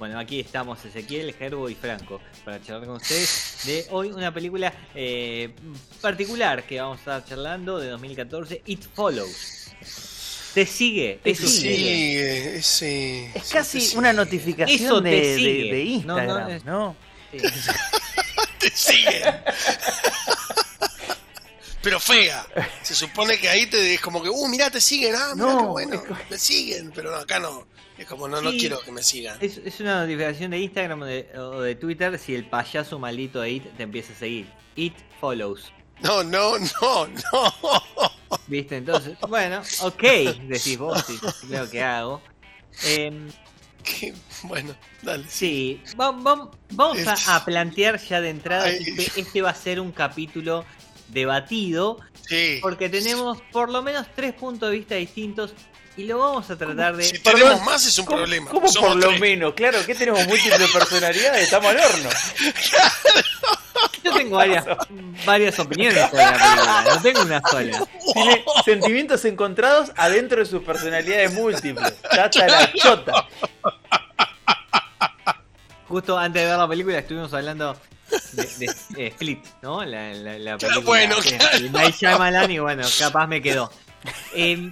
Bueno, aquí estamos Ezequiel, Gerbo y Franco para charlar con ustedes de hoy una película eh, particular que vamos a estar charlando de 2014, It Follows. Te sigue, te Te sigue. Sigue, ese. Es sí, casi te sigue. una notificación Eso te de, de- sigue. de No, no, Instagram, es- ¿no? Sí. Te sigue. Pero fea. Se supone que ahí te es como que, uh, mirá, te siguen. Ah, mirá No, qué bueno. es Me siguen. Pero no, acá no. Es como, no, no quiero que me sigan. Es, es una notificación de Instagram o de, o de Twitter si el payaso maldito de It te empieza a seguir. It Follows. No, no, no, no. ¿Viste? Entonces, bueno, ok, decís vos, sí, creo que hago. Em, Qué- Bueno, dale. Sí, va- va- vamos a, plantear ya de entrada que este va a ser un capítulo debatido Sí. porque tenemos por lo menos tres puntos de vista distintos y lo vamos a tratar de... Si tenemos más es un ¿Cómo, problema. cómo Somos por lo menos? Claro, que tenemos múltiples personalidades, estamos al horno. Yo tengo varias, varias opiniones sobre la película, no tengo una sola. Tiene sentimientos encontrados adentro de sus personalidades múltiples. Hasta la chota. Justo antes de ver la película estuvimos hablando de, de, Split, ¿no? La, la, la película bueno, de- claro. Night Shyamalan y bueno, capaz me quedó. Eh,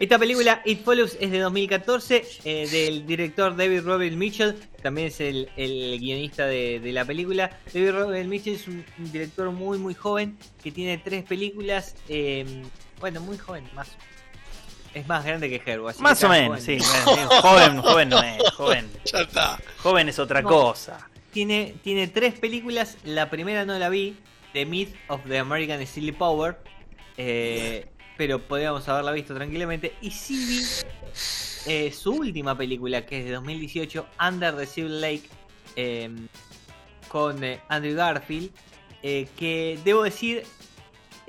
esta película, It Follows, es de 2014, eh, del director David Robert Mitchell, también es el, el guionista de, de la película. David Robert Mitchell es un, un director muy, muy joven, que tiene tres películas, eh, bueno, muy joven, más es más grande que Herbo. así Más o menos, joven. sí. Joven, joven no es, joven. Ya está. Joven es otra No. cosa. Tiene, tiene tres películas. La primera no la vi. The Myth of the American Silly Power. eh, pero podríamos haberla visto tranquilamente. Y sí vi eh, su última película, que es de 2018, Under the Civil Lake. eh, con eh, Andrew Garfield. que debo decir,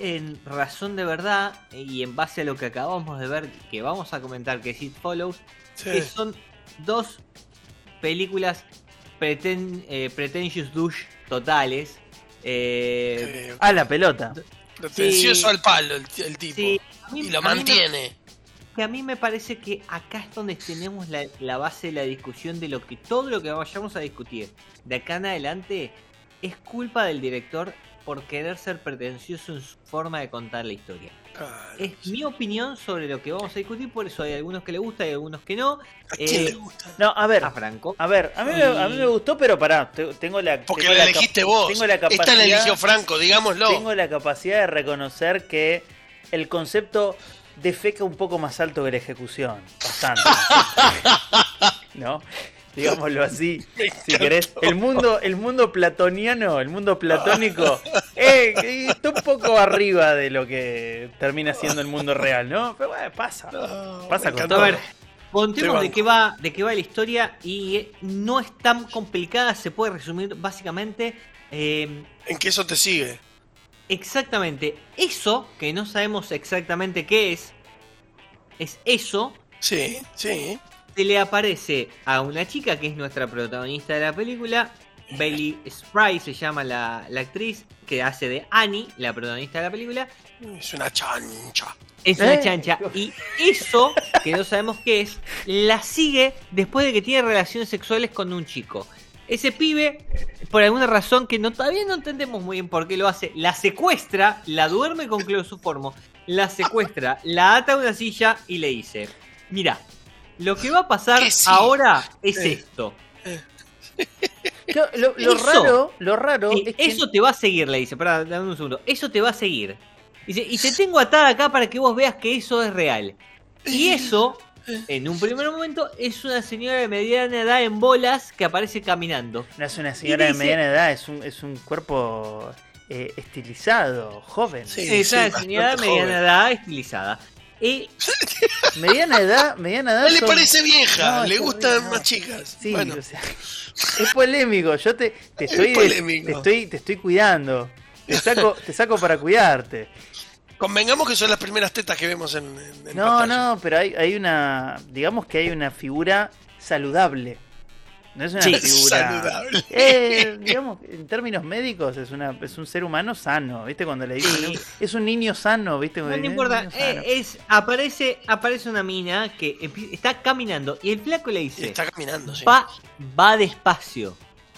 en razón de verdad, y en base a lo que acabamos de ver, que vamos a comentar que es It Follows, que son dos películas preten- eh, pretentious douche totales. Eh, A la pelota. Pretencioso al palo el, el tipo. sí, a mí- Y lo mí me- mantiene. que a mí me parece que acá es donde tenemos la, la base de la discusión de lo que todo lo que vayamos a discutir de acá en adelante es culpa del director por querer ser pretencioso en su forma de contar la historia. Es mi opinión sobre lo que vamos a discutir, por eso hay algunos que le gusta y algunos que no. ¿A quién Eh, le gusta? No, a ver. A Franco. A ver, a mí, me, a mí me gustó, pero pará, te- tengo la. Porque tengo la elegiste vos. Tengo la Esta la capacidad, eligió Franco, digámoslo. tengo la capacidad de reconocer que el concepto defeca un poco más alto que la ejecución. Bastante. ¿No? Digámoslo así, si querés. El mundo, el mundo platoniano, el mundo platónico, eh, eh, está un poco arriba de lo que termina siendo el mundo real, ¿no? Pero bueno, pasa. No, Pasa con todo. A ver, contemos Te de qué va, de qué va la historia y eh, no es tan complicada, se puede resumir básicamente eh, En que eso te sigue. exactamente eso que no sabemos exactamente qué es, es eso Sí, sí. Se le aparece a una chica que es nuestra protagonista de la película. Bailey Spry se llama la, la actriz que hace de Annie, la protagonista de la película. Es una chancha. Es una ¿Eh? chancha. Y eso, que no sabemos qué es, la sigue después de que tiene relaciones sexuales con un chico. Ese pibe, por alguna razón que no, todavía no entendemos muy bien por qué lo hace, la secuestra, la duerme con cloroformo, la secuestra, la ata a una silla y le dice: Mira, lo que va a pasar sí. ahora es Eh. esto. Yo- Lo, lo Eso. raro, lo raro Eh, es que eso te va a seguir, le dice. Pará, dame un segundo. Eso te va a seguir. Dice, y te tengo atada acá para que vos veas que eso es real. Y eso en un primer momento es una señora de mediana edad en bolas que aparece caminando. No es una señora de mediana edad, es un, es un cuerpo eh, estilizado, joven. Sí, es una señora de joven. mediana edad estilizada. Y Mediana edad, mediana edad. No le parece vieja, No, le gustan no. más chicas. Sí, bueno, o sea, es polémico. Yo te, te Es estoy, te estoy, te estoy cuidando. Te saco, te saco para cuidarte. convengamos que son las primeras tetas que vemos en, en- en No, pantalla. no, pero hay, hay una, digamos que hay una figura saludable. No es una Sí. figura. Saludable. Eh, digamos, en términos médicos es una, es un ser humano sano, ¿viste? Cuando le dicen, Sí. "No, es un niño sano, ¿viste? no, Cuando no dicen, importa, eh, es, aparece, aparece una mina que está caminando y el flaco le dice, está caminando, sí. va, va despacio,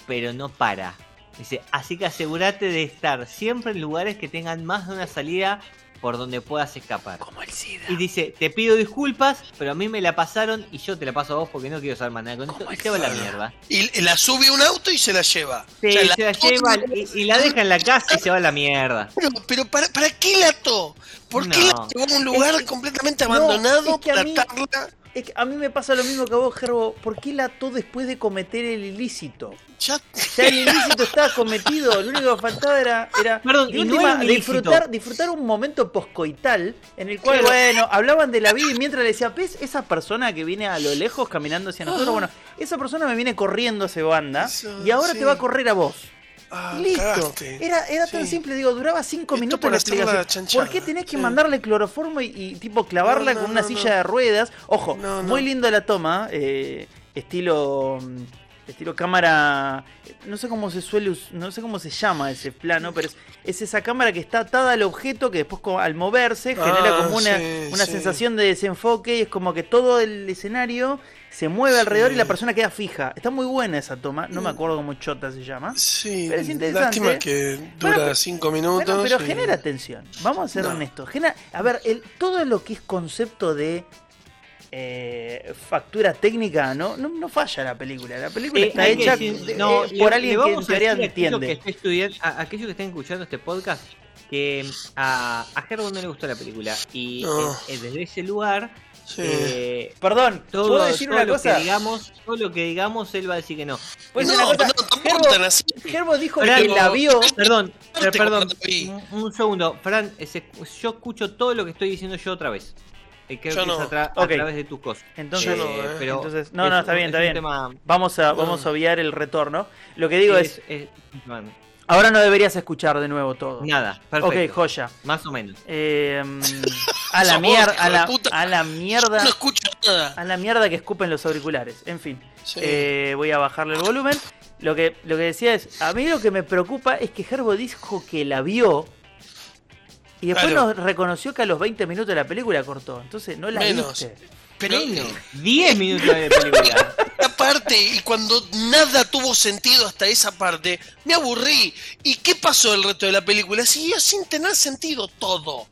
pero no para. Dice, así que asegúrate de estar siempre en lugares que tengan más de una salida por donde puedas escapar. Como el SIDA. Y dice, te pido disculpas, pero a mí me la pasaron y yo te la paso a vos porque no quiero saber más nada con esto. Y se va a la mierda. Y la sube a un auto y se la lleva. Sí, O sea, se la lleva y, y la deja en la casa y se va a la mierda. Pero, pero ¿para, ¿para qué la ató? ¿Por qué la llevó a un lugar Es completamente no, abandonado es que a para mí- atarla? Es que a mí me pasa lo mismo que a vos, Gerbo. ¿Por qué la ató después de cometer el ilícito? Ya, Ya el ilícito estaba cometido, lo único que faltaba era, era Perdón, no disfrutar, disfrutar un momento poscoital en el cual, Claro. bueno, hablaban de la vida y mientras le decía, ¿ves esa persona que viene a lo lejos caminando hacia nosotros? Bueno, esa persona me viene corriendo hacia banda Eso, y ahora sí. te va a correr a vos. Ah, listo. cagaste. Era, era tan simple, digo, duraba cinco Esto minutos la explicación. ¿Por qué tenés que sí. mandarle cloroformo y, y, tipo clavarla No, no, con una no, silla de ruedas? Ojo, muy lindo la toma, eh, estilo mm, estilo cámara, no sé cómo se suele, no sé cómo se llama ese plano, pero es, es esa cámara que está atada al objeto que después al moverse genera Ah, como una, sí, una sensación de desenfoque y es como que todo el escenario se mueve alrededor y la persona queda fija. Está muy buena esa toma, no me acuerdo cómo chota se llama. Sí, Pero es interesante. lástima que dura Bueno, cinco minutos. Bueno, pero y- genera tensión. Vamos a ser No. honestos. Genera, a ver, el, todo lo que es concepto de eh, factura técnica, ¿no? No, no falla la película. La película Eh, está que hecha de- no, eh, por le alguien que en a teoría a entiende. que esté estudiando- a aquellos que estén escuchando este podcast que a, a Gerbo no le gustó la película y No. desde ese lugar Sí. eh, Perdón, todo, ¿puedo decir todo una lo cosa? que digamos todo lo que digamos él va a decir que no ¿Puedo no, una cosa? no, Gerbo- así. Gerbo dijo Fran, que la vio. perdón perdón un, un segundo Fran ese- yo escucho todo lo que estoy diciendo yo otra vez Eh, creo Yo que no. es a, tra- a Ok. través de tus cosas Entonces, Yo no, eh. pero entonces- no, es no, está bien, es está bien. tema- Vamos a, vamos a obviar el retorno. Lo que digo es, es- es- bueno, ahora no deberías escuchar de nuevo todo. nada perfecto Ok, joya. más o menos Eh, a la mierda, a la, a la mierda. No escucho nada. A la mierda que escupen los auriculares. En fin, Sí. eh, voy a bajarle el volumen. Lo que, lo que decía es, a mí lo que me preocupa es que Gerbo dijo que la vio y después Claro. nos reconoció que a los 20 minutos de la película cortó. Entonces no la Menos. viste. Pero Menos. 10 minutos de película. esta parte, y cuando nada tuvo sentido hasta esa parte, me aburrí. ¿Y qué pasó el resto de la película? Siguió sin tener sentido todo.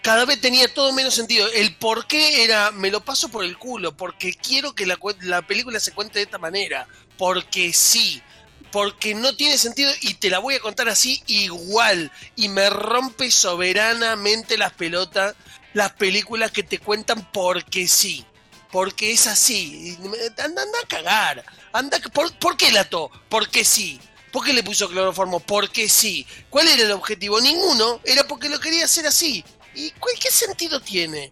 Cada vez tenía todo menos sentido. El por qué era, me lo paso por el culo, porque quiero que la película se cuente de esta manera. Porque sí. Porque no tiene sentido y te la voy a contar así igual. Y me rompe soberanamente las pelotas las películas que te cuentan porque sí. Porque es así. Anda, anda a cagar. Anda, ¿por, ¿Por qué la ató? Porque sí. ¿Por qué le puso cloroformo? Porque sí. ¿Cuál era el objetivo? Ninguno. Era porque lo quería hacer así. ¿Y cuál, qué sentido tiene?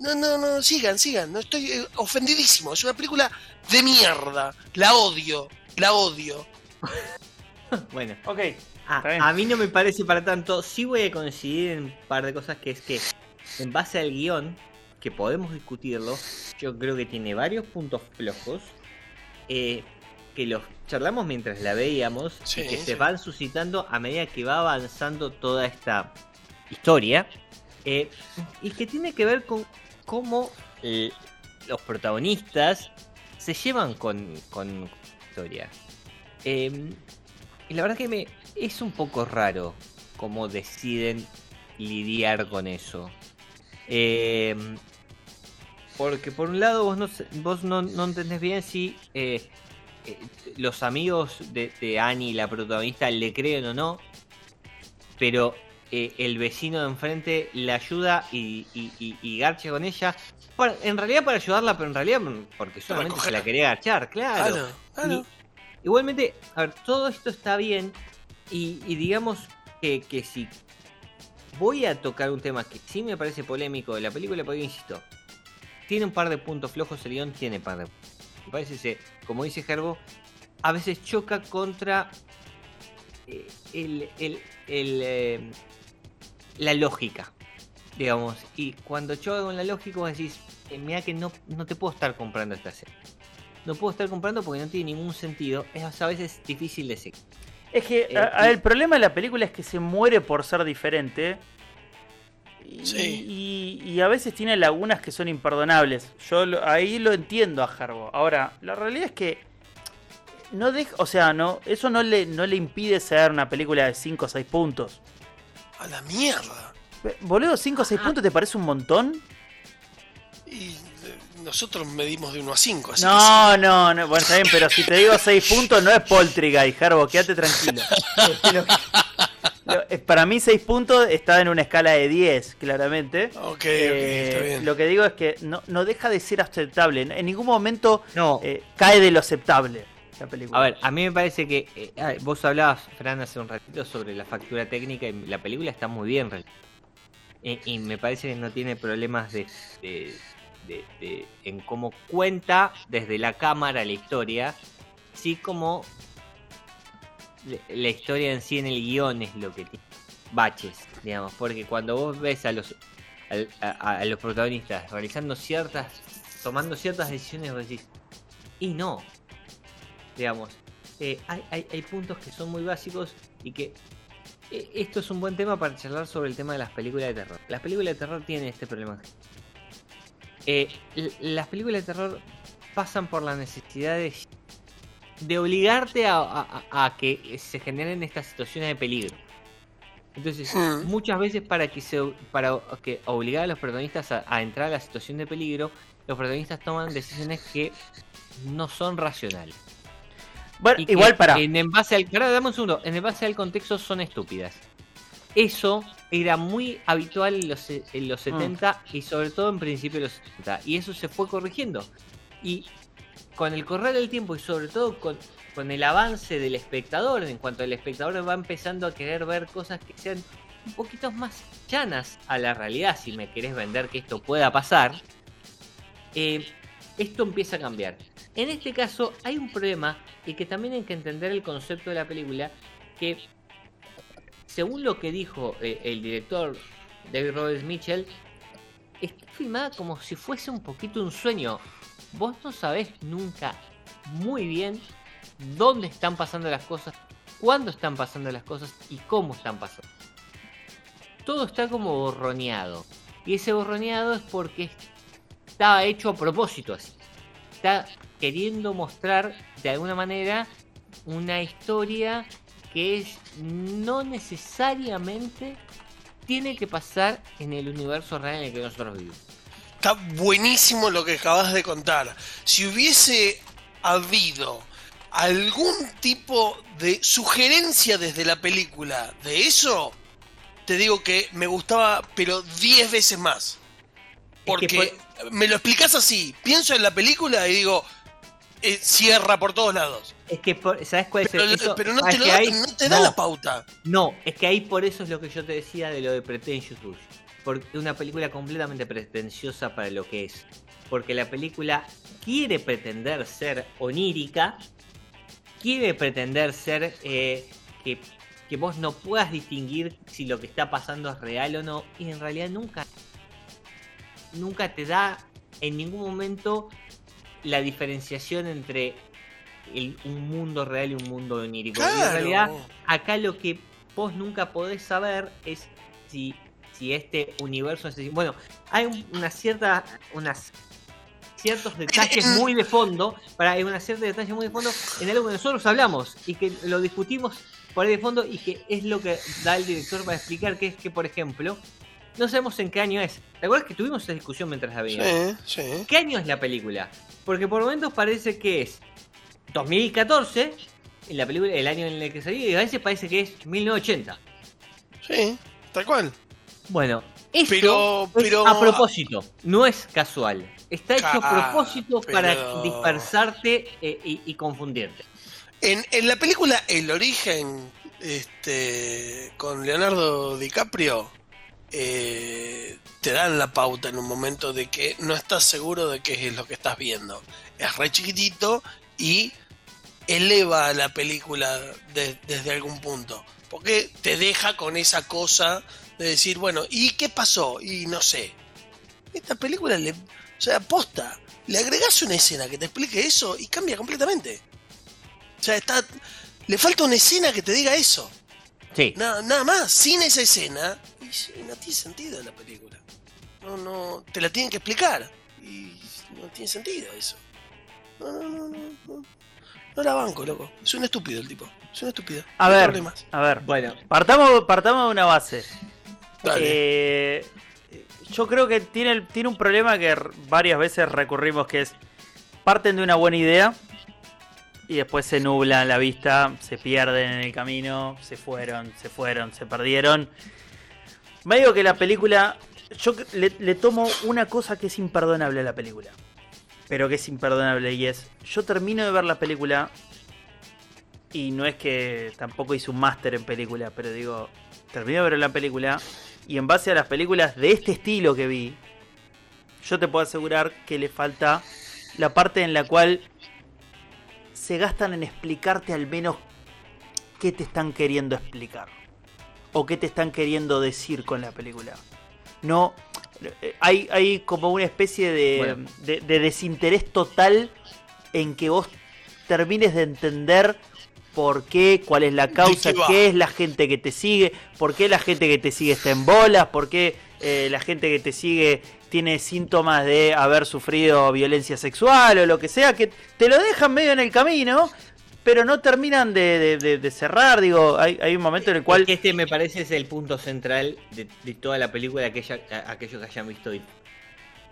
No, no, no, sigan, sigan. No estoy eh, ofendidísimo. Es una película de mierda. La odio. La odio. Bueno, Ok. a, bien. a mí no me parece para tanto. Sí voy a coincidir en un par de cosas que es que, en base al guion, que podemos discutirlo, yo creo que tiene varios puntos flojos. eh, que los charlamos mientras la veíamos Sí, y que sí. se van suscitando a medida que va avanzando toda esta historia. eh, y que tiene que ver con cómo eh, los protagonistas se llevan con, con historia. Eh, y la verdad que me es un poco raro cómo deciden lidiar con eso. Eh, porque por un lado vos no, vos no, no entendés bien si eh, eh, los amigos de, de Annie, la protagonista, le creen o no. Pero eh, el vecino de enfrente le ayuda y, y, y- y garcha con ella. Para- en realidad para ayudarla, pero en realidad porque solamente se la quería garchar, claro. Claro, claro. Y- igualmente, a ver, todo esto está bien y, y digamos que, que si voy a tocar un tema que sí me parece polémico de la película, porque insisto, tiene un par de puntos flojos, el guion tiene par de Me parece que, como dice Gerbo, a veces choca contra eh, el, el- el, eh, la lógica, digamos. Y cuando choca con la lógica, vos decís, eh, mira que no, no te puedo estar comprando esta serie. No puedo estar comprando porque no tiene ningún sentido. Es a veces difícil de seguir. Es que Eh, a- a- y- el problema de la película es que se muere por ser diferente. Y, Sí. y- y a veces tiene lagunas que son imperdonables. Yo lo- ahí lo entiendo a Harbo. Ahora, la realidad es que no deja, o sea, no, eso no le, no le impide ser una película de 5 o 6 puntos. A la mierda. Boludo, 5 o 6 Ah. puntos te parece un montón? Y eh, nosotros medimos de 1 a 5, así No, no, no, bueno, está bien, pero si te digo 6 puntos no es Poltergeist, Harbo, quédate tranquilo. Eh, para mí 6 puntos está en una escala de 10, claramente. Ok, ok, Eh, está bien. lo que digo es que no, no deja de ser aceptable. En ningún momento No, eh, cae de lo aceptable la película. a ver, a mí me parece que eh, vos hablabas, Fran, hace un ratito sobre la factura técnica y la película está muy bien. Eh, y me parece que no tiene problemas de, de- de- de- en cómo cuenta desde la cámara la historia, sí como la- historia en sí en el guion es lo que tiene baches, digamos, porque cuando vos ves a los a, a los protagonistas realizando ciertas, tomando ciertas decisiones, vos decís, y no, digamos, eh, hay, hay, puntos que son muy básicos y que eh, esto es un buen tema para charlar sobre el tema de las películas de terror. Las películas de terror tienen este problema. Eh, las películas de terror pasan por la necesidad de, de obligarte a, a- a- a que se generen estas situaciones de peligro. Entonces, Hmm. muchas veces para que se para que obligar a los protagonistas a, a entrar a la situación de peligro, los protagonistas toman decisiones que no son racionales. bueno, Y igual para. En, en base al. dame un segundo. En base al contexto son estúpidas. Eso era muy habitual en los, en Mm. los 70 y sobre todo en principio de los 70. Y eso se fue corrigiendo. Y con el correr del tiempo y sobre todo con, con el avance del espectador, en cuanto el espectador va empezando a querer ver cosas que sean un poquito más llanas a la realidad, si me querés vender que esto pueda pasar, eh, esto empieza a cambiar. En este caso hay un problema y que también hay que entender el concepto de la película, que según lo que dijo eh, el director David Robert Mitchell, está filmada como si fuese un poquito un sueño. Vos no sabés nunca muy bien dónde están pasando las cosas, cuándo están pasando las cosas y cómo están pasando. Todo está como borroneado. Y ese borroneado es porque está hecho a propósito así. Está queriendo mostrar de alguna manera una historia que es no necesariamente tiene que pasar en el universo real en el que nosotros vivimos. Está buenísimo lo que acabas de contar. Si hubiese habido algún tipo de sugerencia desde la película de eso, te digo que me gustaba, pero 10 veces más. Porque que me lo explicas así, pienso en la película y digo, eh, cierra por todos lados. Es que, por- ¿sabes cuál es Pero, el eso? pero no, ¿sabes te lo no te da la pauta. No, es que ahí por eso es lo que yo te decía de lo de Pretentious Rush. Porque una película completamente pretenciosa para lo que es. Porque la película quiere pretender ser onírica, quiere pretender ser eh, que, que vos no puedas distinguir si lo que está pasando es real o no, y en realidad nunca, nunca te da en ningún momento la diferenciación entre el- un mundo real y un mundo onírico. Y en realidad acá lo que vos nunca podés saber es si, si este universo es bueno hay un- una cierta unas ciertos detalles muy de fondo para hay una cierta detalle muy de fondo en algo que nosotros hablamos y que lo discutimos por ahí de fondo y que es lo que da el director para explicar que es que por ejemplo no sabemos en qué año es ¿te acuerdas que tuvimos esa discusión mientras la veíamos? Sí, sí. ¿Qué año es la película? Porque por momentos parece que es 2014, en la película, el año en el que salió, y a veces parece que es 1980. Sí. tal cual. Bueno, esto Pero- es a propósito, no es casual. Está hecho a Ca- propósito para dispersarte eh, y, y confundirte. En, en la película El origen, este, con Leonardo DiCaprio, eh, te dan la pauta en un momento de que no estás seguro de qué es lo que estás viendo. Es re chiquitito y eleva la película de- desde algún punto. Porque te deja con esa cosa de decir, bueno, ¿y qué pasó? Y no sé. Esta película le. O sea, aposta. Le agregás una escena que te explique eso y cambia completamente. O sea, está. Le falta una escena que te diga eso. Sí. Nada, nada más. Sin esa escena. Y no tiene sentido la película. No, no. Te la tienen que explicar. Y no tiene sentido eso. No, no, no, no. No, no la banco, loco. Es un estúpido el tipo. Es un estúpido. A No ver, problemas. a ver. Bueno, Partamos, partamos de una base. Eh, yo creo que tiene, tiene un problema que varias veces recurrimos, que es parten de una buena idea y después se nublan la vista, se pierden en el camino, se fueron, se fueron, se perdieron. Me digo que la película, yo le, le tomo una cosa que es imperdonable a la película, pero que es imperdonable y es, yo termino de ver la película y no es que tampoco hice un máster en película, pero digo, terminé de ver la película y en base a las películas de este estilo que vi, yo te puedo asegurar que le falta la parte en la cual se gastan en explicarte al menos qué te están queriendo explicar o qué te están queriendo decir con la película. No, eh, hay, hay como una especie de, Bueno. de- de desinterés total en que vos termines de entender por qué, cuál es la causa, qué es la gente que te sigue, por qué la gente que te sigue está en bolas, por qué eh, la gente que te sigue tiene síntomas de haber sufrido violencia sexual o lo que sea, que te lo dejan medio en el camino, pero no terminan de, de- de- de cerrar. Digo, hay, hay un momento en el cual... este me parece es el punto central de, de toda la película, aquella, aquellos que hayan visto It.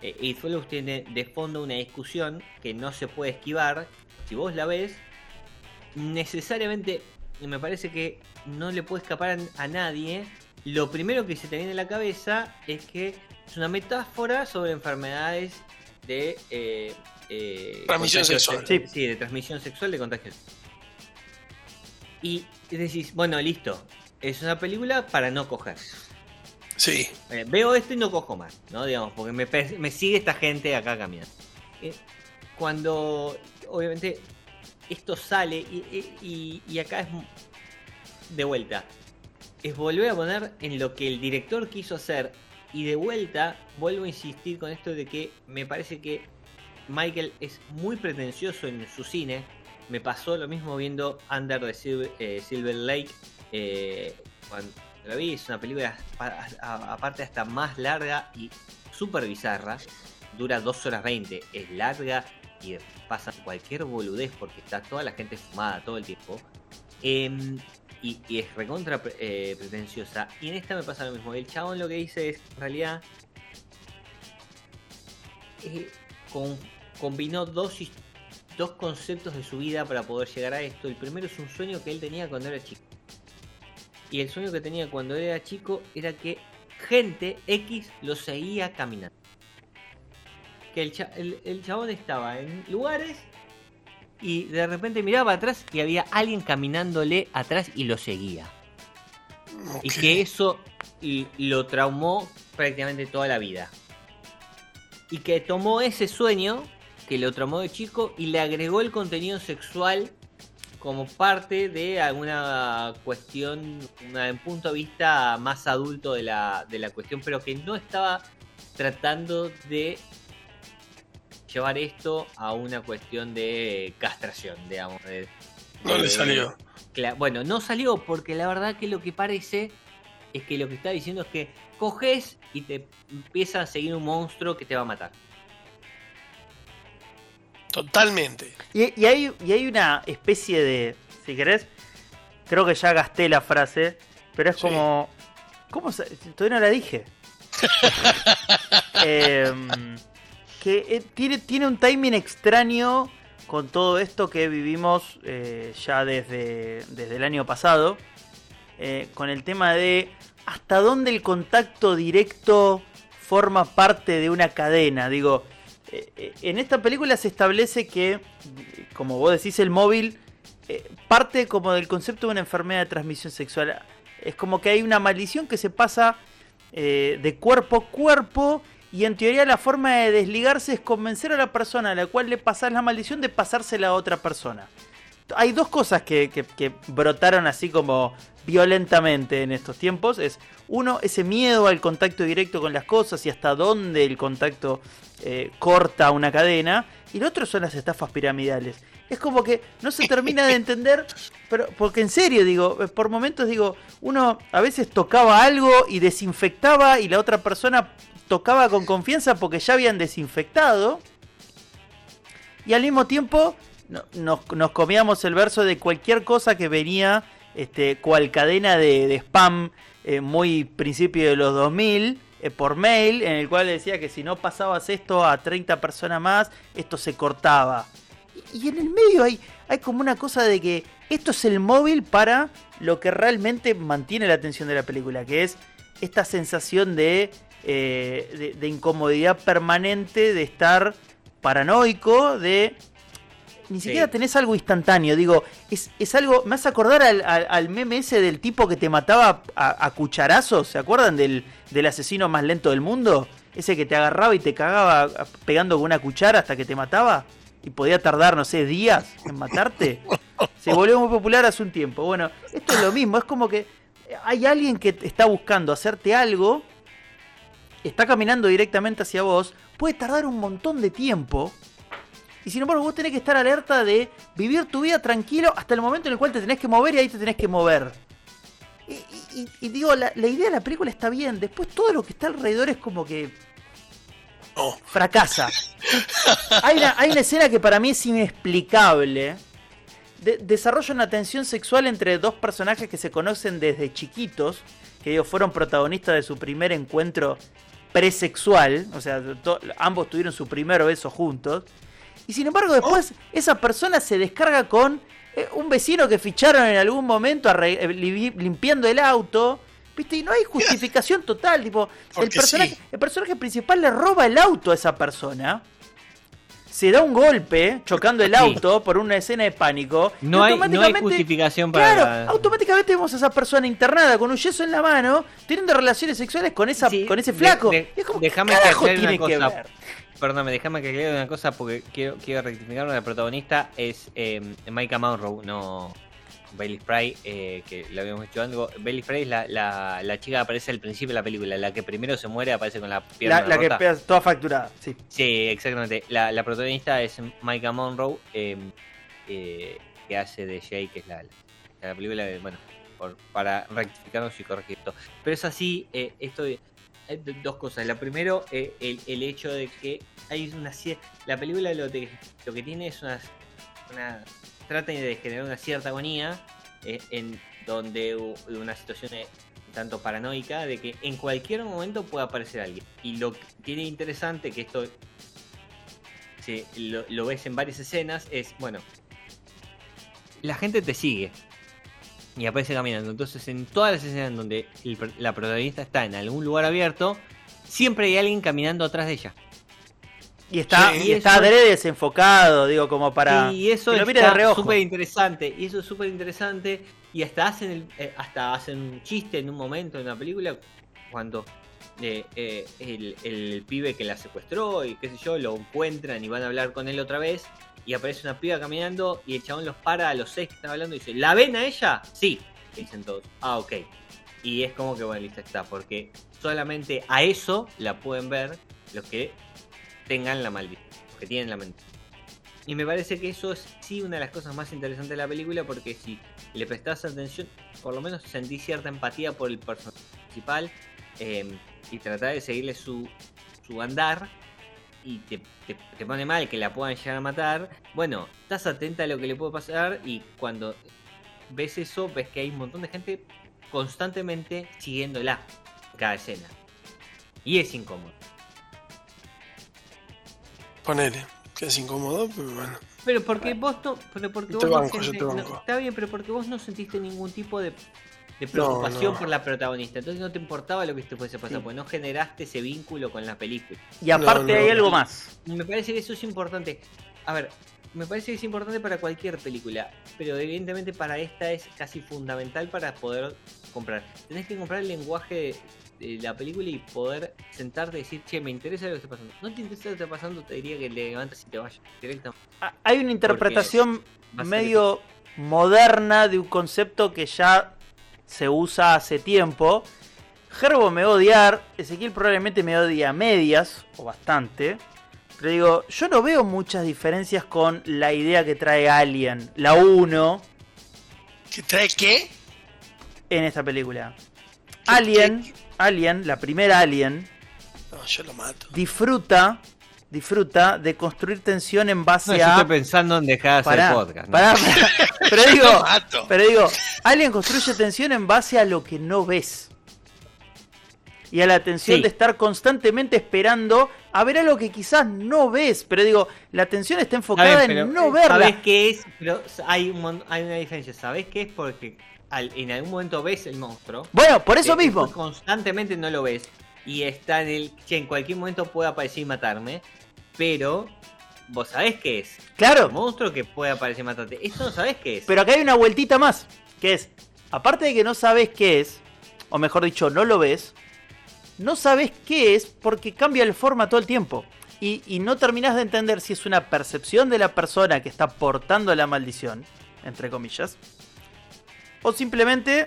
Eh, It Follows tiene de fondo una discusión que no se puede esquivar. Si vos la ves, necesariamente me parece que no le puede escapar a, nadie. Lo primero que se te viene a la cabeza es que es una metáfora sobre enfermedades de eh, eh, Transmisión sexual. se- Sí, de transmisión sexual de contagio. Y decís, bueno, listo. Es una película para no coger. Sí. Eh, veo esto y no cojo más, ¿no? Digamos, porque me, me sigue esta gente acá caminando. Cuando, obviamente, esto sale y, acá es de vuelta. Es volver a poner en lo que el director quiso hacer. Y de vuelta, vuelvo a insistir con esto de que me parece que Michael es muy pretencioso en su cine. Me pasó lo mismo viendo Under the Silver, eh, Silver Lake. eh, cuando la vi, es una película aparte hasta más larga y súper bizarra. Dura 2 horas 20. Es larga y pasa cualquier boludez porque está toda la gente fumada todo el tiempo. Em, y, es recontra eh, pretenciosa. Y en esta me pasa lo mismo. El chabón lo que dice es, en realidad, eh, combinó dos, dos conceptos de su vida para poder llegar a esto. El primero es un sueño que él tenía cuando era chico. Y el sueño que tenía cuando era chico era que gente X lo seguía caminando. Que el, cha- el- el chabón estaba en lugares y de repente miraba atrás y había alguien caminándole atrás y lo seguía. Y que eso lo traumó prácticamente toda la vida. Y que tomó ese sueño que lo traumó de chico y le agregó el contenido sexual como parte de alguna cuestión, una, en punto de vista más adulto de la, de la cuestión, pero que no estaba tratando de llevar esto a una cuestión de castración, digamos. de- No le salió. Bueno, no salió porque la verdad que lo que parece es que lo que está diciendo es que coges y te empieza a seguir un monstruo que te va a matar. Totalmente. Y, y hay, y hay una especie de, si querés, creo que ya gasté la frase, pero es Sí. como... ¿Cómo se, Todavía no la dije. Em, que eh, tiene, tiene un timing extraño con todo esto que vivimos eh, ya desde, desde el año pasado, eh, con el tema de hasta dónde el contacto directo forma parte de una cadena. Digo, en esta película se establece que, como vos decís, el móvil parte como del concepto de una enfermedad de transmisión sexual. Es como que hay una maldición que se pasa de cuerpo a cuerpo y en teoría la forma de desligarse es convencer a la persona a la cual le pasas la maldición de pasársela a otra persona. Hay dos cosas que, que- brotaron así como violentamente en estos tiempos. Es uno, ese miedo al contacto directo con las cosas y hasta dónde el contacto eh, corta una cadena. Y el otro son las estafas piramidales. Es como que no se termina de entender, pero porque en serio digo, por momentos digo, uno a veces tocaba algo y desinfectaba y la otra persona tocaba con confianza porque ya habían desinfectado. Y al mismo tiempo no- nos, comíamos el verso de cualquier cosa que venía, este, cual cadena de, spam eh, muy principio de los 2000 eh, por mail, en el cual decía que si no pasabas esto a 30 personas más, esto se cortaba. Y, y en el medio hay, hay como una cosa de que esto es el móvil para lo que realmente mantiene la atención de la película, que es esta sensación de, eh, de, de incomodidad permanente, de estar paranoico, de ni Sí. siquiera tenés algo instantáneo. Digo, es, es algo. Me hace acordar al, al, al meme ese del tipo que te mataba a, a cucharazos. ¿Se acuerdan del, del asesino más lento del mundo? Ese que te agarraba y te cagaba pegando con una cuchara hasta que te mataba. Y podía tardar, no sé, días en matarte. Se volvió muy popular hace un tiempo. Bueno, esto es lo mismo. Es como que hay alguien que está buscando hacerte algo. Está caminando directamente hacia vos. Puede tardar un montón de tiempo. Y sin embargo, vos tenés que estar alerta de vivir tu vida tranquilo hasta el momento en el cual te tenés que mover y ahí te tenés que mover. Y, y- y- y digo, la, la idea de la película está bien. Después todo lo que está alrededor es como que No. fracasa. Hay una, hay una escena que para mí es inexplicable. De- desarrolla una tensión sexual entre dos personajes que se conocen desde chiquitos, que digo, fueron protagonistas de su primer encuentro presexual, o sea, ambos tuvieron su primer beso juntos. Y sin embargo, después esa persona se descarga con eh, un vecino que ficharon en algún momento eh, li- limpiando el auto. ¿Viste? Y no hay justificación total. Tipo, el personaje, sí. el personaje principal le roba el auto a esa persona. Se da un golpe chocando el Sí. auto por una escena de pánico. No hay, no hay automáticamente- justificación para. Claro, la- automáticamente vemos a esa persona internada con un yeso en la mano, teniendo relaciones sexuales con esa, Sí, con ese de- flaco. de- Y es como, déjame ¿qué que tiene que cosa. ver? Perdóname, déjame que aclare una cosa porque quiero, quiero rectificar. La protagonista es eh, Micah Monroe, no Bailey Spray, eh, que lo habíamos hecho algo. Bailey Spray es la, la, la chica que aparece al principio de la película, la que primero se muere, aparece con la pierna La, la que rota. pega toda facturada, sí. Sí, exactamente. La, la protagonista es Micah Monroe, eh, eh, que hace de Jay, que es la, la película de, bueno, por- para rectificarnos y corregir esto. Pero es así, eh, esto d- dos cosas. La primero, eh, el, el hecho de que hay una la película lo, de- lo que tiene es una, una trata de generar una cierta agonía eh, en donde una situación eh, tanto paranoica de que en cualquier momento puede aparecer alguien. Y lo que tiene interesante que esto lo, ves en varias escenas es, bueno, la gente te sigue y aparece caminando. Entonces en todas las escenas donde la protagonista está en algún lugar abierto, siempre hay alguien caminando atrás de ella. Y está, Sí, y está eso- adrede desenfocado, digo, como para. y eso reojo. súper interesante. Y eso es súper interesante. Y hasta hacen, el- eh, hasta hacen un chiste en un momento en la película cuando eh, eh, el, el pibe que la secuestró y qué sé yo, lo encuentran y van a hablar con él otra vez. Y aparece una piba caminando y el chabón los para a los seis que están hablando y dice, ¿la ven a ella? Sí, dicen todos. Ah, ok. Y es como que, bueno, listo está, porque solamente a eso la pueden ver los que tengan la maldición, que tienen la mente. Y me parece que eso es sí una de las cosas más interesantes de la película porque si le prestás atención, por lo menos sentí cierta empatía por el personaje principal eh, y tratar de seguirle su, su andar y te, te- te pone mal que la puedan llegar a matar, bueno, estás atenta a lo que le puede pasar y cuando ves eso, ves que hay un montón de gente constantemente siguiéndola cada escena. Y es incómodo. Ponele, que es incómodo, pero bueno. Pero porque vos no. Pero porque Yo vos te no banco, yo sentí- te no, banco. está bien, pero porque vos no sentiste ningún tipo de de preocupación no. por la protagonista. Entonces no te importaba lo que te fuese a pasar, Sí. porque no generaste ese vínculo con la película. Y aparte No, no. hay algo más. Me parece que eso es importante. A ver, me parece que es importante para cualquier película, pero evidentemente para esta es casi fundamental para poder comprar. Tenés que comprar el lenguaje de, la película y poder sentarte y decir, che, me interesa lo que está pasando. No te interesa lo que está pasando, te diría que le levantas y te vayas directamente. Ah, Hay una interpretación ser medio moderna de un concepto que ya se usa hace tiempo. Gerbo me va a odiar, Ezequiel probablemente me odia a medias, o bastante. Pero digo, yo no veo muchas diferencias con la idea que trae Alien, la 1, ¿Que trae qué? en esta película. ¿Qué- Alien, qué- Alien, la primera Alien, No, yo lo mato. disfruta, disfruta de construir tensión en base No, yo a... estoy pensando en dejar de hacer podcast. ¿no? pará, pará. Pero digo. Pero digo, Alien construye tensión en base a lo que no ves. Y a la tensión Sí. de estar constantemente esperando a ver algo que quizás no ves. Pero digo, la tensión está enfocada en no eh, verla. ¿Sabés qué es? Pero hay, un, hay una diferencia. ¿Sabés qué es? Porque al- en algún momento ves el monstruo. Bueno, por eso eh, mismo. constantemente no lo ves. Y está en el. Che, en cualquier momento puede aparecer y matarme. Pero. Vos sabés qué es. El Claro, monstruo que puede aparecer y matarte. Esto no sabés qué es. pero acá hay una vueltita más. Que es, aparte de que no sabes qué es, o mejor dicho, no lo ves, no sabes qué es porque cambia el forma todo el tiempo. Y, y no terminás de entender si es una percepción de la persona que está portando la maldición, entre comillas, o simplemente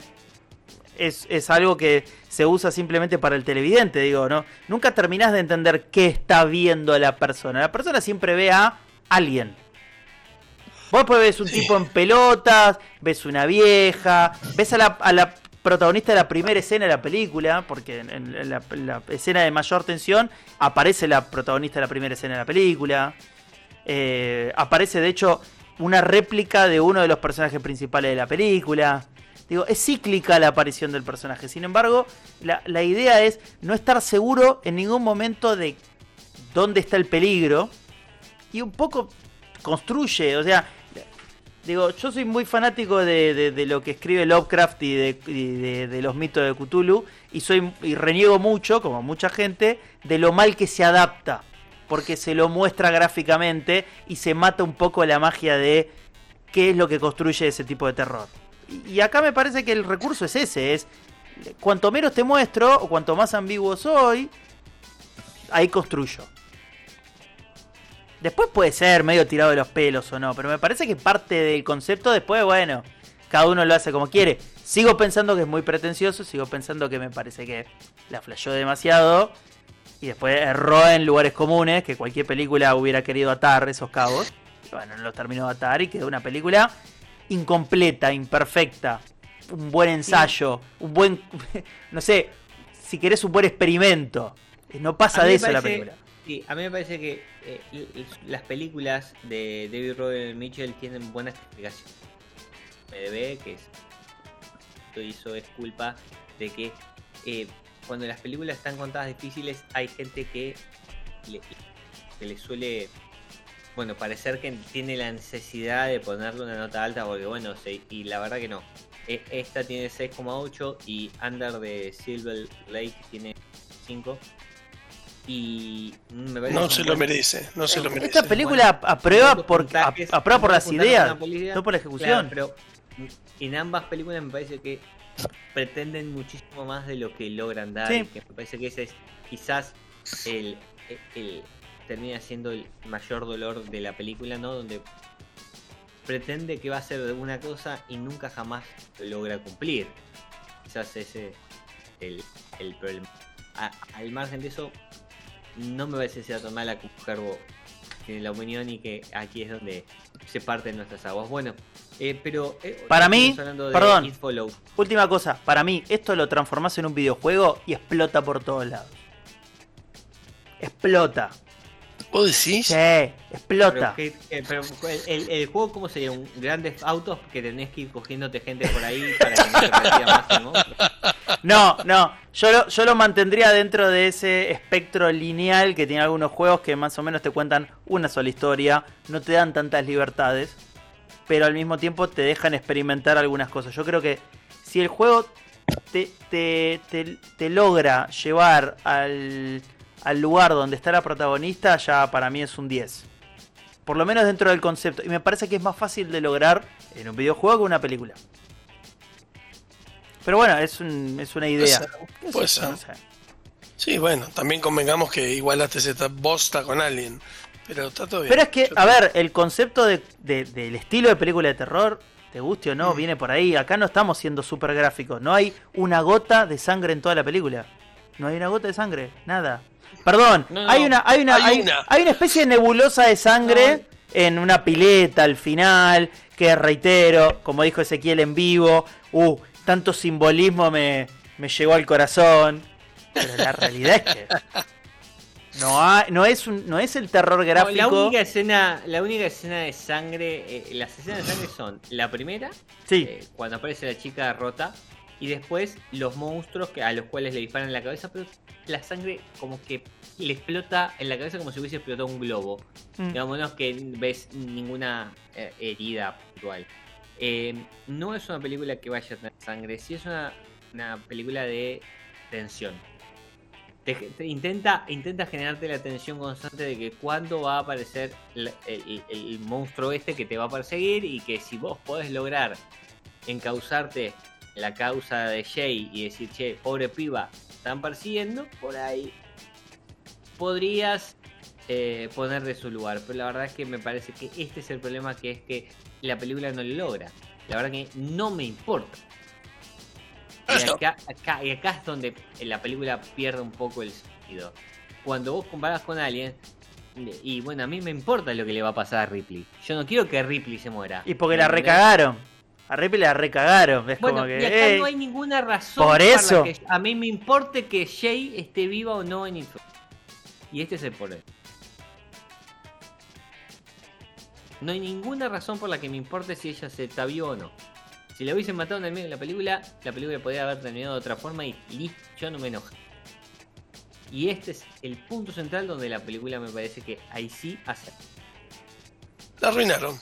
es, es algo que se usa simplemente para el televidente, digo, ¿no? Nunca terminás de entender qué está viendo la persona. La persona siempre ve a alguien. Vos después ves un Sí. tipo en pelotas, ves una vieja, ves a la, a la protagonista de la primera escena de la película, porque en, en la, en la escena de mayor tensión aparece la protagonista de la primera escena de la película. Eh, aparece de hecho una réplica de uno de los personajes principales de la película. Digo, es cíclica la aparición del personaje. Sin embargo, la, la idea es no estar seguro en ningún momento de dónde está el peligro. Y un poco construye, o sea, digo, yo soy muy fanático de, de- lo que escribe Lovecraft y, de, y de- de los mitos de Cthulhu. Y soy y reniego mucho, como mucha gente, de lo mal que se adapta. Porque se lo muestra gráficamente y se mata un poco la magia de qué es lo que construye ese tipo de terror. Y, acá me parece que el recurso es ese, es cuanto menos te muestro o cuanto más ambiguo soy, ahí construyo. Después puede ser medio tirado de los pelos o no, pero me parece que parte del concepto después, bueno, cada uno lo hace como quiere. Sigo pensando que es muy pretencioso, sigo pensando que me parece que la flasheó demasiado y después erró en lugares comunes, que cualquier película hubiera querido atar esos cabos. Bueno, no los terminó de atar y quedó una película incompleta, imperfecta, un buen ensayo, un buen, no sé, si querés un buen experimento. No pasa de me eso la película. Sí, a mí me parece que eh, las películas de David Robert Mitchell tienen buenas explicaciones. MDB, que es, esto hizo es culpa de que eh, cuando las películas están contadas difíciles hay gente que le, que le suele bueno parecer que tiene la necesidad de ponerle una nota alta porque bueno se- y la verdad que no. E- esta tiene 6,8 y Under de Silver Lake tiene 5 y me parece No se lo merece, no se lo merece. Esta película aprueba por, a- puntajes, aprueba por buenos las ideas, no por la Claro, ejecución. pero en ambas películas me parece que pretenden muchísimo más de lo que logran dar. Sí. y que me parece que ese es quizás el, el- termina siendo el mayor dolor de la película, ¿no? Donde pretende que va a ser una cosa y nunca jamás lo logra cumplir. Quizás ese es el, el problema. A- al margen de eso, no me parece sea tan mala como Carbo tiene la opinión y que aquí es donde se parten nuestras aguas. Bueno, eh, pero... eh, Para mí, perdón. Última cosa, para mí, esto lo transformás en un videojuego y explota por todos lados. Explota. ¿Vos decís? Sí, explota. ¿qué- qué- pero el, juego, ¿cómo sería? ¿Un grandes autos que tenés que ir cogiéndote gente por ahí para que no te persiga más? No, no, yo lo, yo lo mantendría dentro de ese espectro lineal que tiene algunos juegos que más o menos te cuentan una sola historia, no te dan tantas libertades, pero al mismo tiempo te dejan experimentar algunas cosas. Yo creo que si el juego te, te, te- te logra llevar al, al lugar donde está la protagonista, ya para mí es un 10. Por lo menos dentro del concepto. Y me parece que es más fácil de lograr en un videojuego que en una película. Pero bueno, es, un- es una idea. ser. No sé. Sí, bueno, también convengamos que igualaste esta bosta con alguien. Pero está todo bien. Pero es que, Yo a ver, el concepto de, de- del estilo de película de terror, te guste o no, Mm. viene por ahí. Acá no estamos siendo súper gráficos. No hay una gota de sangre en toda la película. No hay una gota de sangre, nada. Perdón, No, no. hay una, hay una, Hay hay, una. hay una especie de nebulosa de sangre en una pileta al final, que reitero, como dijo Ezequiel en vivo, uh, tanto simbolismo me, me llegó al corazón. Pero la realidad es que no, hay- no es un, no es el terror No, gráfico. la única escena, la única escena de sangre, eh, las escenas de sangre son la primera, Sí, eh, cuando aparece la chica rota, y después los monstruos que, a los cuales le disparan en la cabeza, pero la sangre como que le explota en la cabeza como si hubiese explotado un globo. Mm. Digamos, no es que ves ninguna eh, herida puntual. Eh, no es una película que vaya a tener sangre, sí es una, una película de tensión. Te- te intenta, intenta generarte la tensión constante de que cuándo va a aparecer el monstruo este que te va a perseguir y que si vos podés lograr encauzarte la causa de Jay y decir, che, pobre piba, están persiguiendo, por ahí podrías eh, poner de su lugar. Pero la verdad es que me parece que este es el problema, que es que la película no lo logra. La verdad que no me importa. Y acá, acá, y acá es donde la película pierde un poco el sentido. Cuando vos comparás con alguien, y bueno, a mí me importa lo que le va a pasar a Ripley. Yo no quiero que Ripley se muera. y porque la recagaron. A Ripley la recagaron. Es Bueno, como que. y acá ey, no hay ninguna razón por para eso. que a mí me importe que Jay esté viva o no en Info. Y este es el problema. No hay ninguna razón por la que me importe si ella se está viva o no. Si la hubiesen matado en el medio de la película, la película podría haber terminado de otra forma y listo, yo no me enojo. Y este es el punto central donde la película me parece que ahí sí hace. La arruinaron.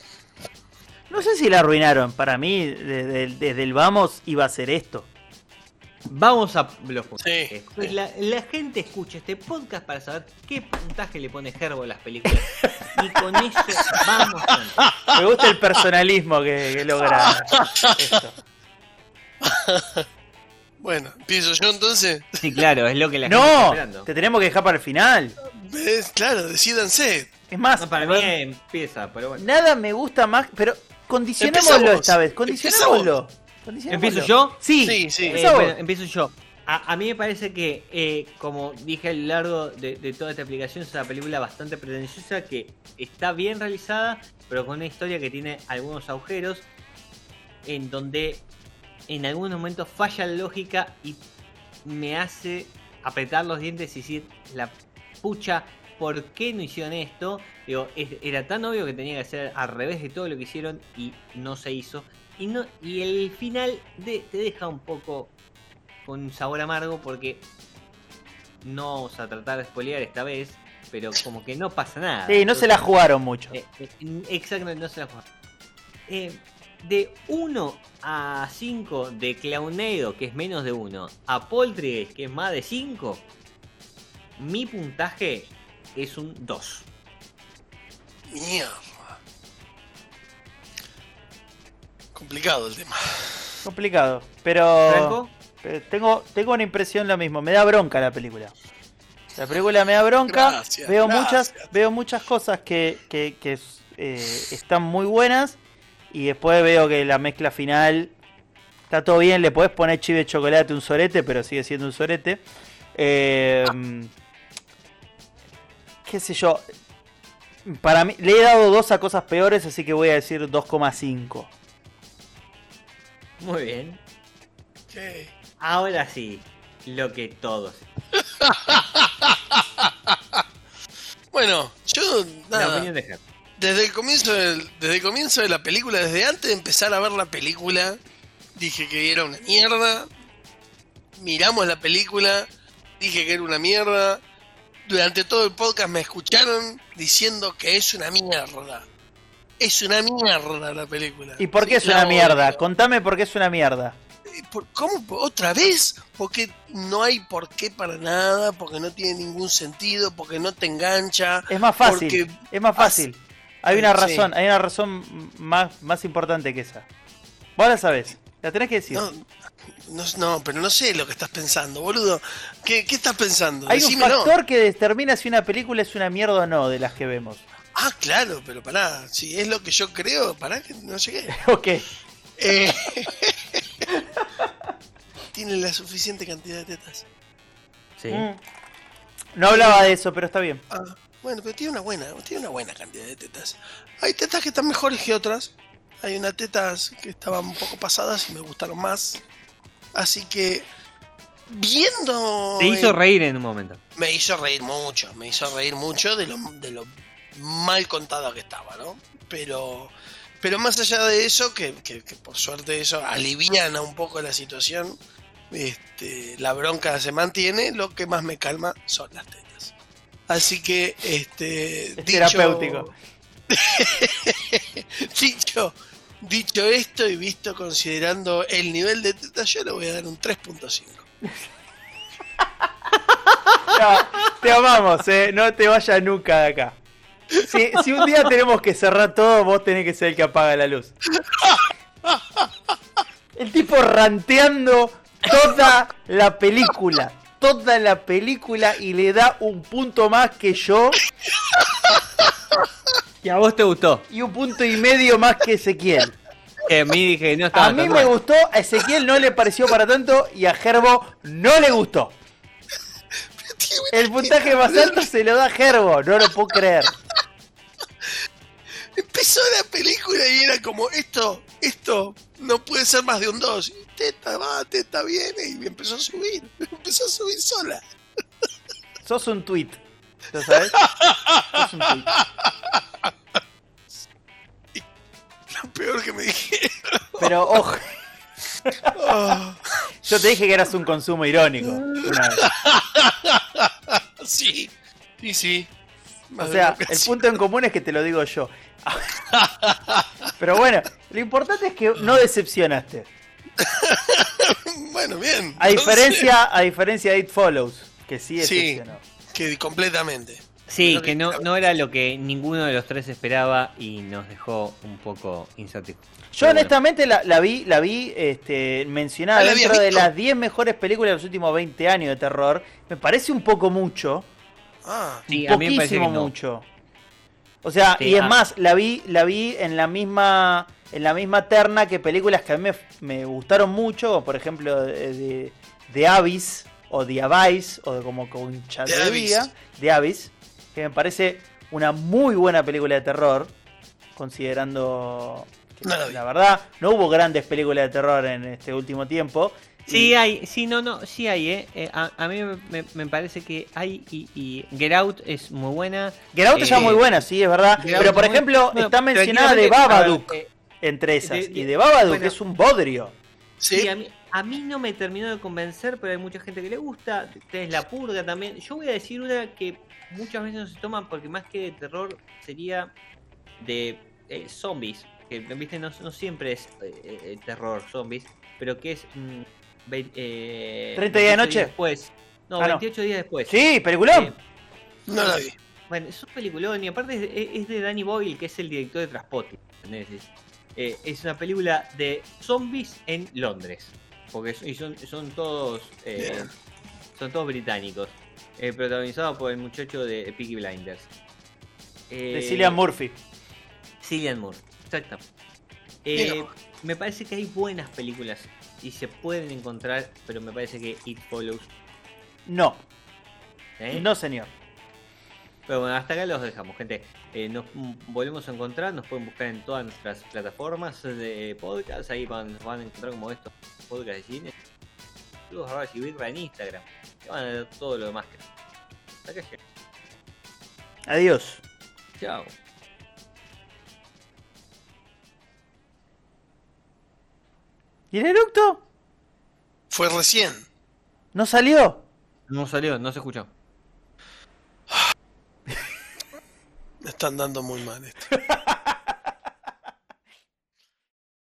No sé si la arruinaron. Para mí, desde el vamos iba a ser esto. Vamos a los puntajes. Sí, Pues sí. La, la gente escucha este podcast para saber qué puntaje le pone Gerbo a las películas. y con eso vamos a Me gusta el personalismo que, que logra esto. Bueno, empiezo yo entonces. Sí, claro, es lo que la gente está No, esperando. te tenemos que dejar para el final. ¿Ves? Claro, decídanse. Es más, No, para mí empieza, pero bueno. nada me gusta más, pero condicionémoslo esta vez. Condicionémoslo. ¿Empiezo yo? Sí, Sí, sí. Eh, bueno, empiezo yo. A, a mí me parece que, eh, como dije a lo largo de, de toda esta aplicación, es una película bastante pretenciosa que está bien realizada, pero con una historia que tiene algunos agujeros, en donde en algunos momentos falla la lógica y me hace apretar los dientes y decir, la pucha, ¿por qué no hicieron esto? Digo, es- era tan obvio que tenía que ser al revés de todo lo que hicieron y no se hizo. Y, no, y el final de- te deja un poco con un sabor amargo porque no vamos a tratar de spoilear esta vez, pero como que no pasa nada. Sí, no se la jugaron mucho. Eh, eh, exactamente, no se la jugaron. Eh, de 1 a 5 de Clownado, que es menos de 1, a Poltergeist, que es más de 5, mi puntaje es un 2. Mierda. Complicado el tema. Complicado. Pero. ¿Franco? pero tengo, tengo una impresión lo mismo. Me da bronca la película. La película me da bronca. Gracias, veo gracias. muchas, veo muchas cosas que, que, que, eh, están muy buenas. Y después veo que la mezcla final está todo bien. Le podés poner chive de chocolate un sorete, pero sigue siendo un sorete. Eh, qué sé yo. Para mí, le he dado dos a cosas peores, así que voy a decir 2,5. Muy bien. Ahora sí, lo que todos. Bueno, yo La nada. opinión de Ger. Desde el comienzo del- desde el comienzo de la película, desde antes de empezar a ver la película, dije que era una mierda. Miramos la película, dije que era una mierda. Durante todo el podcast me escucharon diciendo que es una mierda. Es una mierda la película. ¿Y por qué es una mierda? Contame por qué es una mierda. eh, ¿por- ¿Cómo? ¿Otra vez? Porque no hay por qué para nada, porque no tiene ningún sentido, porque no te engancha. Es más fácil. Es más fácil. Hay una Sí. razón, hay una razón más, más importante que esa. Vos la sabés. La tenés que decir. No, no, no, pero no sé lo que estás pensando, boludo. ¿Qué, qué estás pensando? hay un factor que determina si una película es una mierda o no de las que vemos. Ah, claro, pero pará, si es lo que yo creo, pará que no llegué. ok. Eh, Tiene la suficiente cantidad de tetas. Sí. Mm. No hablaba de eso, pero está bien. Ah, bueno, pero tiene una buena, tiene una buena cantidad de tetas. Hay tetas que están mejores que otras. Hay unas tetas que estaban un poco pasadas y me gustaron más. Así que viendo Te hizo reír en un momento. me hizo reír mucho, me hizo reír mucho de lo, de lo mal contada que estaba, ¿no? Pero, pero más allá de eso, que, que- que por suerte eso aliviana un poco la situación, este, la bronca se mantiene, lo que más me calma son las tetas. Así que, este, Es terapéutico. dicho, dicho esto y visto considerando el nivel de tetas, yo le voy a dar un 3.5. No, te amamos, eh. No te vayas nunca de acá. Si, si un día tenemos que cerrar todo, vos tenés que ser el que apaga la luz. El tipo ranteando toda la película. Toda la película y le da un punto más que yo Y a vos te gustó. y un punto y medio más que Ezequiel. Que a mí dije que no estaba A mí me gustó, a Ezequiel no le pareció para tanto y a Gerbo no le gustó. El puntaje más alto se lo da a Gerbo, no lo puedo creer. Empezó la película y era como, esto, esto no puede ser más de un 2. Teta va, teta viene y empezó a subir. Empezó a subir sola. Sos un tweet. ¿Lo sabes? Sos un tweet. Lo peor que me dije. Pero ojo, Oh, yo te dije que eras un consumo irónico. una vez. sí, sí, sí. O sea, el punto en común es que te lo digo yo. Pero bueno, lo importante es que no decepcionaste. Bueno, bien. A diferencia, a diferencia de It Follows, que sí Sí. decepcionó. Que completamente. Sí, que no, no era lo que ninguno de los tres esperaba y nos dejó un poco insatisfechos. Yo Pero bueno. honestamente la, la vi, la vi este, mencionada Ah, ¿la habías dentro de las 10 mejores películas de los últimos 20 años de terror. Me parece un poco mucho. Ah, Sí, a mí me parece poquísimo que no. mucho. O sea, Sí, y es ah. más, la vi, la vi en la misma, en la misma terna que películas que a mí me, me gustaron mucho, como por ejemplo de, de, de Abyss o The Abyss o de como concha The le Abyss. que me parece una muy buena película de terror, considerando que, No la vi. la verdad no hubo grandes películas de terror en este último tiempo. Sí Y- hay, sí, no, no, sí hay, eh. Eh, a, a mí me, me- me parece que hay y, y Get Out es muy buena. Get Out está Eh, muy buena, sí, es verdad. Get Pero por es muy- ejemplo, Bueno, está mencionada de Babadook eh, entre esas. de- y de- Babadook bueno. es un bodrio. sí. Sí, a mí, a mí no me terminó de convencer, pero hay mucha gente que le gusta. Ustedes la purga también. Yo voy a decir una que muchas veces no se toman porque más que de terror sería de eh, zombies. Que viste, no, no siempre es eh, terror zombies, pero que es. mm, eh, 30 días de 28 noche. después. No, Ah, no. 28 días después. Sí, peliculón. Eh, No la vi. bueno, es un peliculón y aparte es de, es de Danny Boyle, que es el director de. Es, eh, es una película de zombies en Londres. Porque son, y son, son todos eh, son todos británicos. Eh, protagonizado por el muchacho de Peaky Blinders. Eh, de Cillian Murphy. Cillian. Mira. Eh, me parece que hay buenas películas y se pueden encontrar, pero me parece que It Follows. No, ¿eh? no señor. Pero bueno, hasta acá los dejamos, gente. Eh, nos volvemos a encontrar, nos pueden buscar en todas nuestras plataformas de podcast, ahí van, nos van a encontrar como estos podcasts de cine. Saludos a Birra en Instagram. Que van a ver todo lo demás que. Hasta acá llega. Adiós. Chao. ¿Y el eructo? Fue recién. ¿No salió? No salió, no se escuchó. Me están dando muy mal esto.